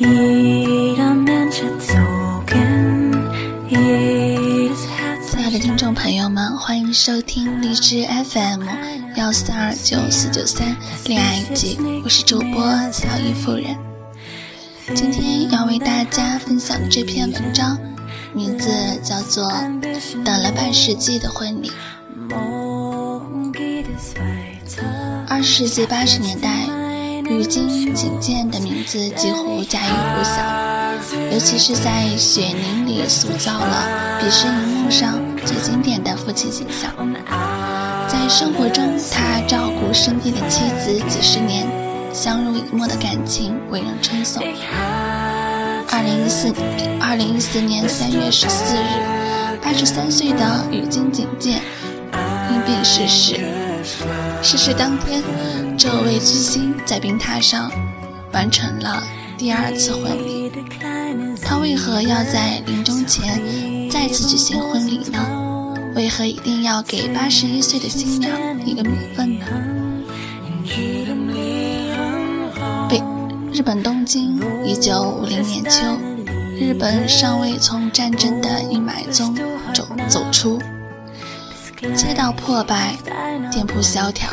亲爱的听众朋友们，欢迎收听荔枝 FM 幺四二九四九三恋爱季，我是主播小姨夫人。今天要为大家分享的这篇文章，名字叫做《等了半世纪的婚礼》。二十世纪八十年代，雨京景健的名字几乎家喻户晓，尤其是在《雪凝》里塑造了彼时荧幕上最经典的父亲形象。在生活中，他照顾身边的妻子几十年，相濡以沫的感情为人称颂。二零一四二零一四年三月十四日，八十三岁的雨京景健因病逝世。逝世当天，这位巨星在冰榻上完成了第二次婚礼。他为何要在临终前再次举行婚礼呢？为何一定要给八十一岁的新娘一个名分呢？北日本东京，一九五零年秋，日本尚未从战争的阴霾中走走出。街道破败，店铺萧条。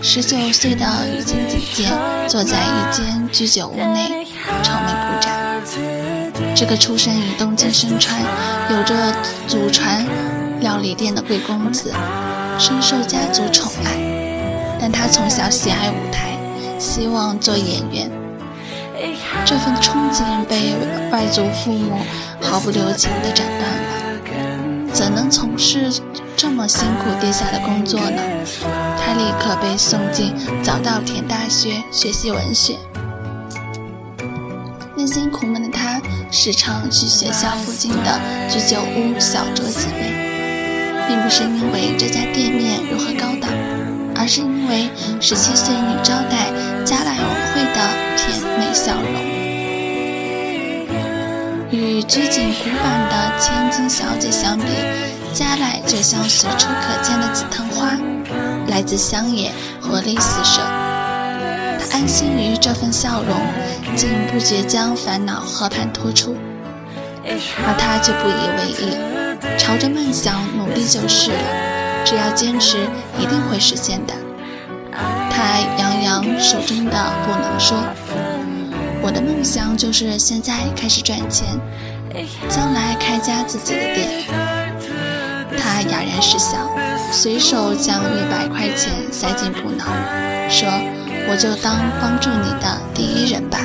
十九岁的雨京姐姐坐在一间居酒屋内，愁眉不展。这个出生于东京深川、有着祖传料理店的贵公子，深受家族宠爱。但他从小喜爱舞台，希望做演员。这份憧憬被外祖父母毫不留情地斩断了，怎能从事？这么辛苦地下的工作呢？他立刻被送进早稻田大学学习文学。内心苦闷的他，时常去学校附近的居酒屋小酌几杯，并不是因为这家店面如何高档，而是因为十七岁女招待加来偶会的甜美笑容。与拘谨古板的千金小姐相比，加来就像随处可见的紫藤花，来自乡野，活力四射。他安心于这份笑容，竟不觉将烦恼和盘托出。而他却不以为意，朝着梦想努力就是了，只要坚持，一定会实现的。他扬扬手中的不能说，我的梦想就是现在开始赚钱，将来开家自己的店。他哑然失笑，随手将一百块钱塞进布囊，说：“我就当帮助你的第一人吧。”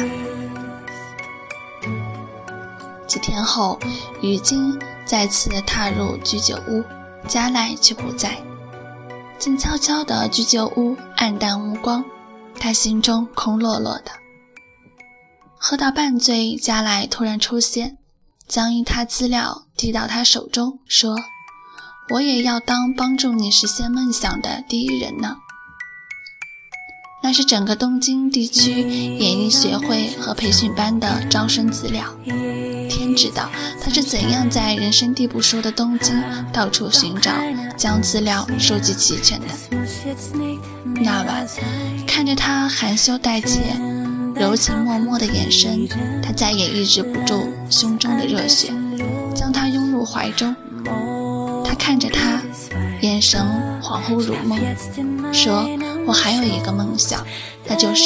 几天后，雨晶再次踏入居酒屋，加奈却不在。静悄悄的居酒屋暗淡无光，他心中空落落的。喝到半醉，加奈突然出现，将一沓资料递到他手中，说。我也要当帮助你实现梦想的第一人呢。那是整个东京地区演艺学会和培训班的招生资料。天知道他是怎样在人生地不熟的东京到处寻找，将资料收集齐全的。那晚，看着他含羞带怯、柔情脉脉的眼神，他再也抑制不住胸中的热血，将他拥入怀中。看着他，眼神恍惚如梦，说：“我还有一个梦想，那就是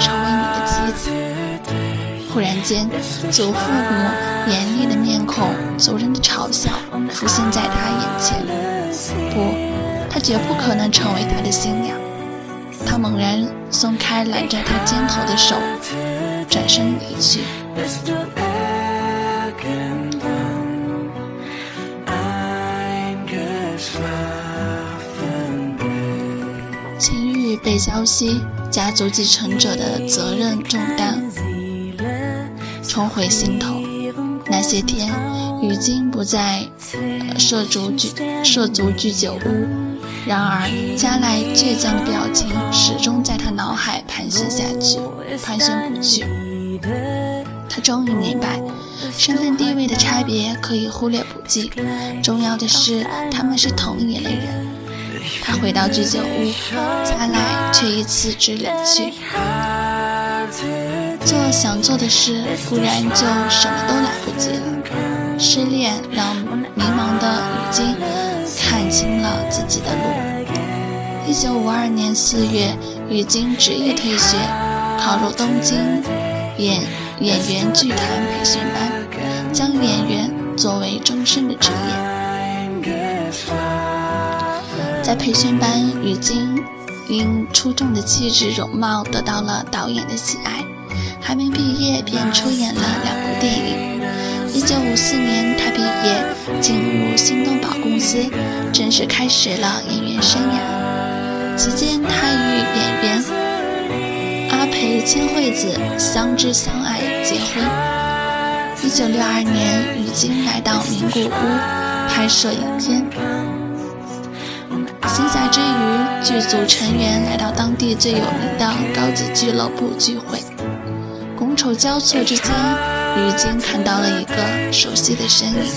成为你的妻子。”忽然间，祖父母严厉的面孔、族人的嘲笑浮现在他眼前。不，他绝不可能成为他的新娘。他猛然松开揽着他肩头的手，转身离去。被消息，家族继承者的责任重担冲回心头。那些天，雨晶不再涉足居涉足居酒屋，然而加来倔强的表情始终在他脑海盘旋下去，盘旋不去。他终于明白，身份地位的差别可以忽略不计，重要的是他们是同一类人。他回到居酒屋，加奈却已辞职离去。做想做的事，不然就什么都来不及了。失恋让迷茫的雨晶看清了自己的路。一九五二年四月，雨晶执意退学，考入东京演演员剧团培训班，将演员作为终身的职业。在培训班，雨晶因出众的气质容貌得到了导演的喜爱。还没毕业便出演了两部电影。一九五四年，他毕业进入新东宝公司，正式开始了演员生涯。期间，他与演员阿培千惠子相知相爱，结婚。一九六二年，于晶来到名古屋拍摄影片。闲暇之余，剧组成员来到当地最有名的高级俱乐部聚会。觥筹交错之间，于晶看到了一个熟悉的身影。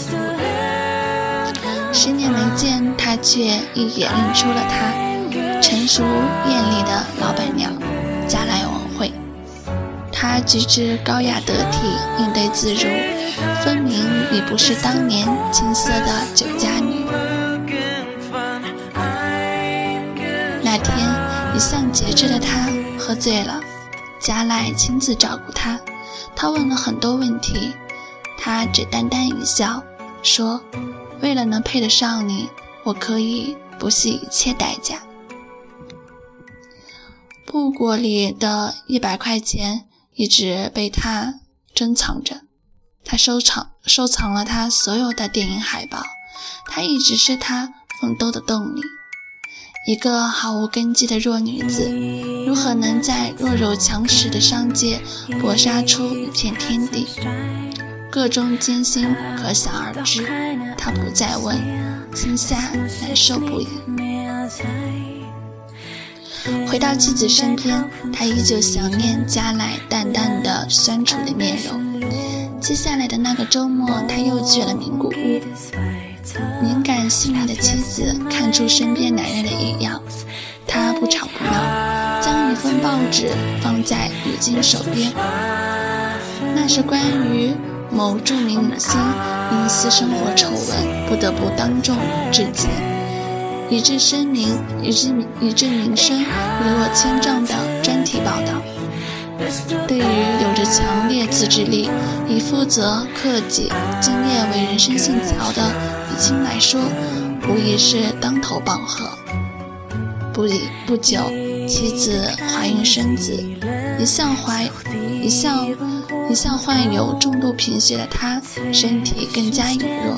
十年没见，他却一眼认出了她，成熟艳丽的老板娘加莱文惠。她举止高雅得体，应对自如，分明已不是当年青涩的酒家女。一向节制的他喝醉了。加赖亲自照顾他，他问了很多问题，他只淡淡一笑，说：“为了能配得上你，我可以不惜一切代价。”布裹里的一百块钱一直被他珍藏着，他收藏收藏了他所有的电影海报，他一直是他奋斗的动力。一个毫无根基的弱女子，如何能在弱肉强食的商界搏杀出一片天地？个中艰辛可想而知。他不再问，心下难受不已。回到妻子身边，他依旧想念加来淡淡的酸楚的面容。接下来的那个周末，他又去了名古屋。敏感细腻的妻子看出身边男人的异样，她不吵不闹，将一份报纸放在雨晶手边。那是关于某著名女星因私生活丑闻不得不当众致歉，以致声名以致以致名声一落千丈的专题报道。对于有着强烈自制力、以负责、克己、敬业为人生信条的亲来说，无疑是当头棒喝。不不久，妻子怀孕生子，一向怀一向一向患有重度贫血的他，身体更加羸弱。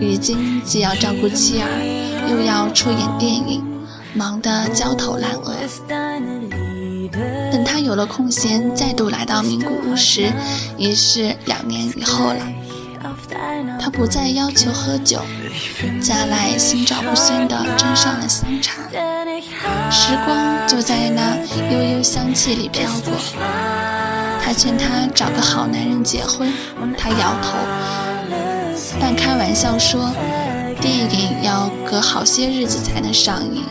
如今既要照顾妻儿，又要出演电影，忙得焦头烂额。等他有了空闲，再度来到名古屋时，已是两年以后了。他不再要求喝酒，加来心照不宣地斟上了香茶。时光就在那悠悠香气里飘过。他劝他找个好男人结婚，他摇头，半开玩笑说：“电影要隔好些日子才能上映。”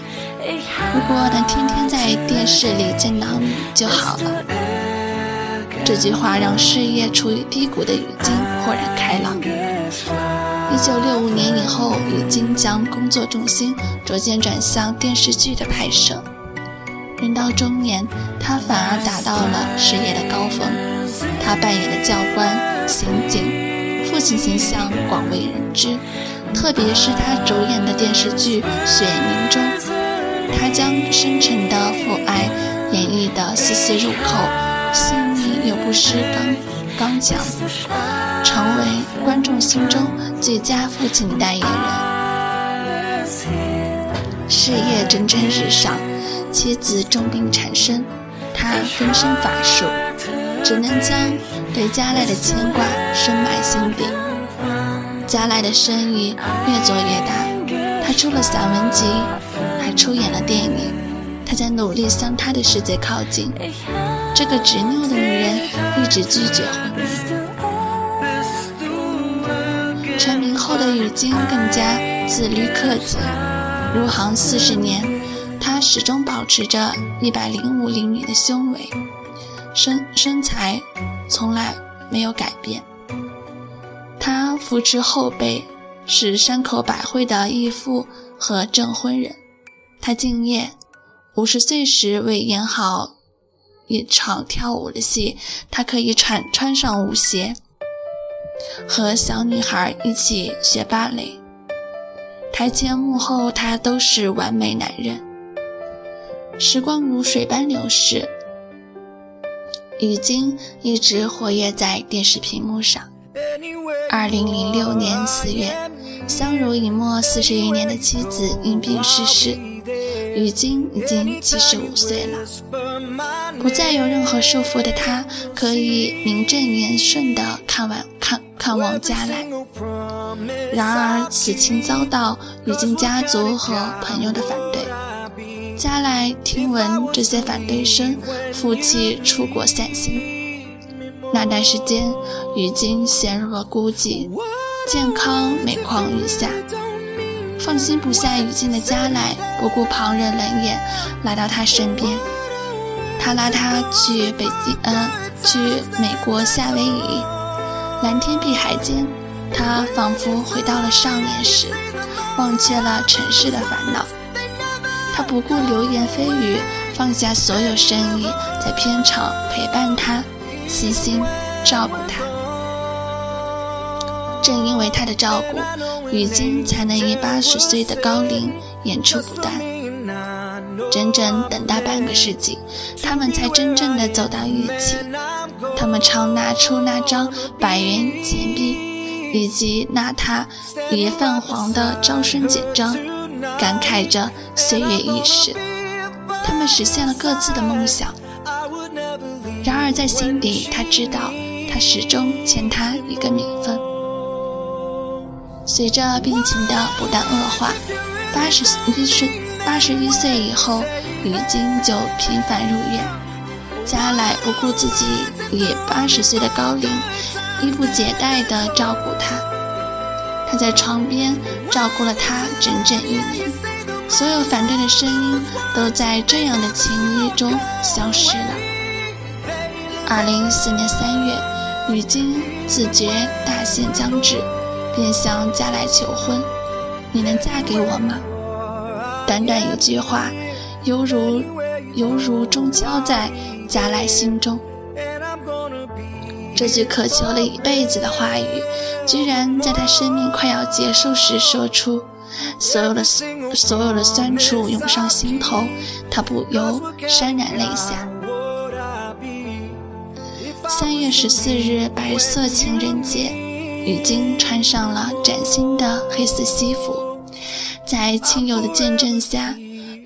如果能天天在电视里见到你就好了。这句话让事业处于低谷的雨晶豁然开朗。一九六五年以后，雨晶将工作重心逐渐转向电视剧的拍摄。人到中年，他反而达到了事业的高峰。他扮演的教官、刑警、父亲形象广为人知，特别是他主演的电视剧《雪凝》中。他将深沉的父爱演绎得丝丝入扣，细腻又不失刚刚强，成为观众心中最佳父亲的代言人。事业蒸蒸日上，妻子重病缠身，他分身乏术，只能将对加赖的牵挂深埋心底。加赖的生意越做越大，他出了散文集。还出演了电影，他在努力向他的世界靠近。这个执拗的女人一直拒绝婚姻。成名后的雨晶更加自律克己。入行四十年，她始终保持着一百零五厘米的胸围。身身材从来没有改变。他扶持后辈，是山口百惠的义父和证婚人。他敬业，五十岁时为演好一场跳舞的戏，他可以穿穿上舞鞋，和小女孩一起学芭蕾。台前幕后，他都是完美男人。时光如水般流逝，已经一直活跃在电视屏幕上。二零零六年四月，相濡以沫四十余年的妻子因病逝世，如今已经七十五岁了。不再有任何束缚的他，可以名正言顺地看望看看望加来。然而，此情遭到雨金家族和朋友的反对。加来听闻这些反对声，负气出国散心。那段时间，雨金陷入了孤寂，健康每况愈下。放心不下雨静的加来，不顾旁人冷眼，来到他身边。他拉他去北京，嗯，去美国夏威夷，蓝天碧海间，他仿佛回到了少年时，忘却了尘世的烦恼。他不顾流言蜚语，放下所有生意，在片场陪伴他，细心照顾他。正因为他的照顾，雨金才能以八十岁的高龄演出不断。整整等待半个世纪，他们才真正的走到一起。他们常拿出那张百元钱币，以及那沓已泛黄的招生简章。感慨着岁月易逝，他们实现了各自的梦想。然而在心底，他知道他始终欠他一个名分。随着病情的不断恶化，八十一岁八十一岁以后，于金就频繁入院。加来不顾自己也八十岁的高龄，衣不解带地照顾他。他在床边照顾了他整整一年，所有反对的声音都在这样的情谊中消失了。二零一四年三月，雨金自觉大限将至，便向加来求婚：“你能嫁给我吗？”短短一句话，犹如犹如钟敲在加来心中。这句渴求了一辈子的话语，居然在他生命快要结束时说出，所有的所有的酸楚涌上心头，他不由潸然泪下。三月十四日，白色情人节，雨金穿上了崭新的黑色西服，在亲友的见证下，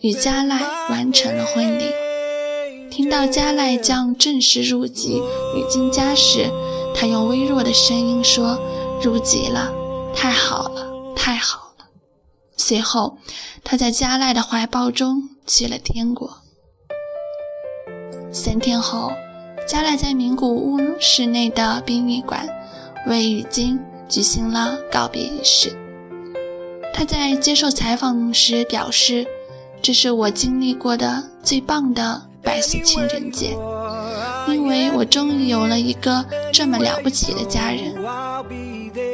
与加赖完成了婚礼。听到加赖将正式入籍与金家时，他用微弱的声音说：“入籍了，太好了，太好了。”随后，他在加赖的怀抱中去了天国。三天后，加赖在名古屋市内的殡仪馆为雨金举行了告别仪式。他在接受采访时表示：“这是我经历过的最棒的。”白色情人节，因为我终于有了一个这么了不起的家人。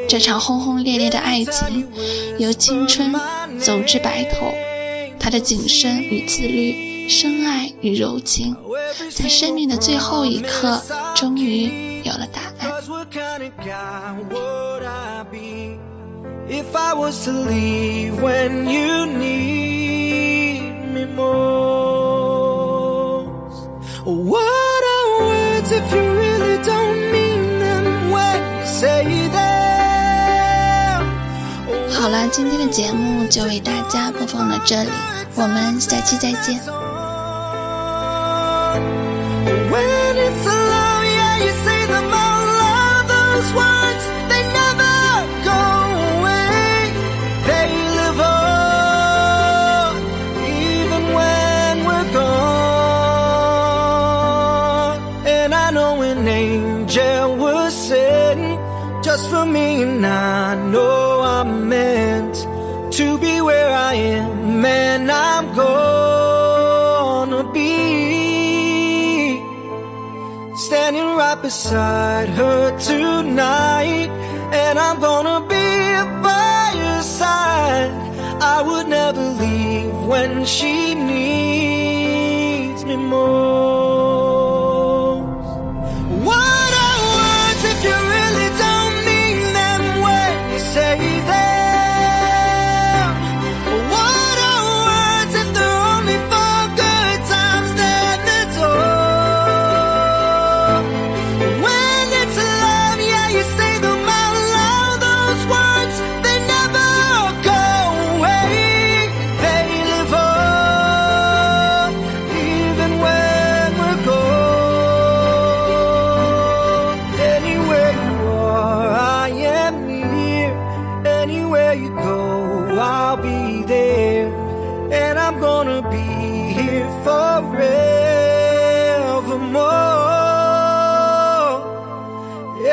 这场轰轰烈烈的爱情，由青春走至白头，他的谨慎与自律，深爱与柔情，在生命的最后一刻，终于有了答案。好了，今天的节目就为大家播放到这里，我们下期再见。just right beside her tonight. And I'm gonna be by her side. I would never leave when she needs me most.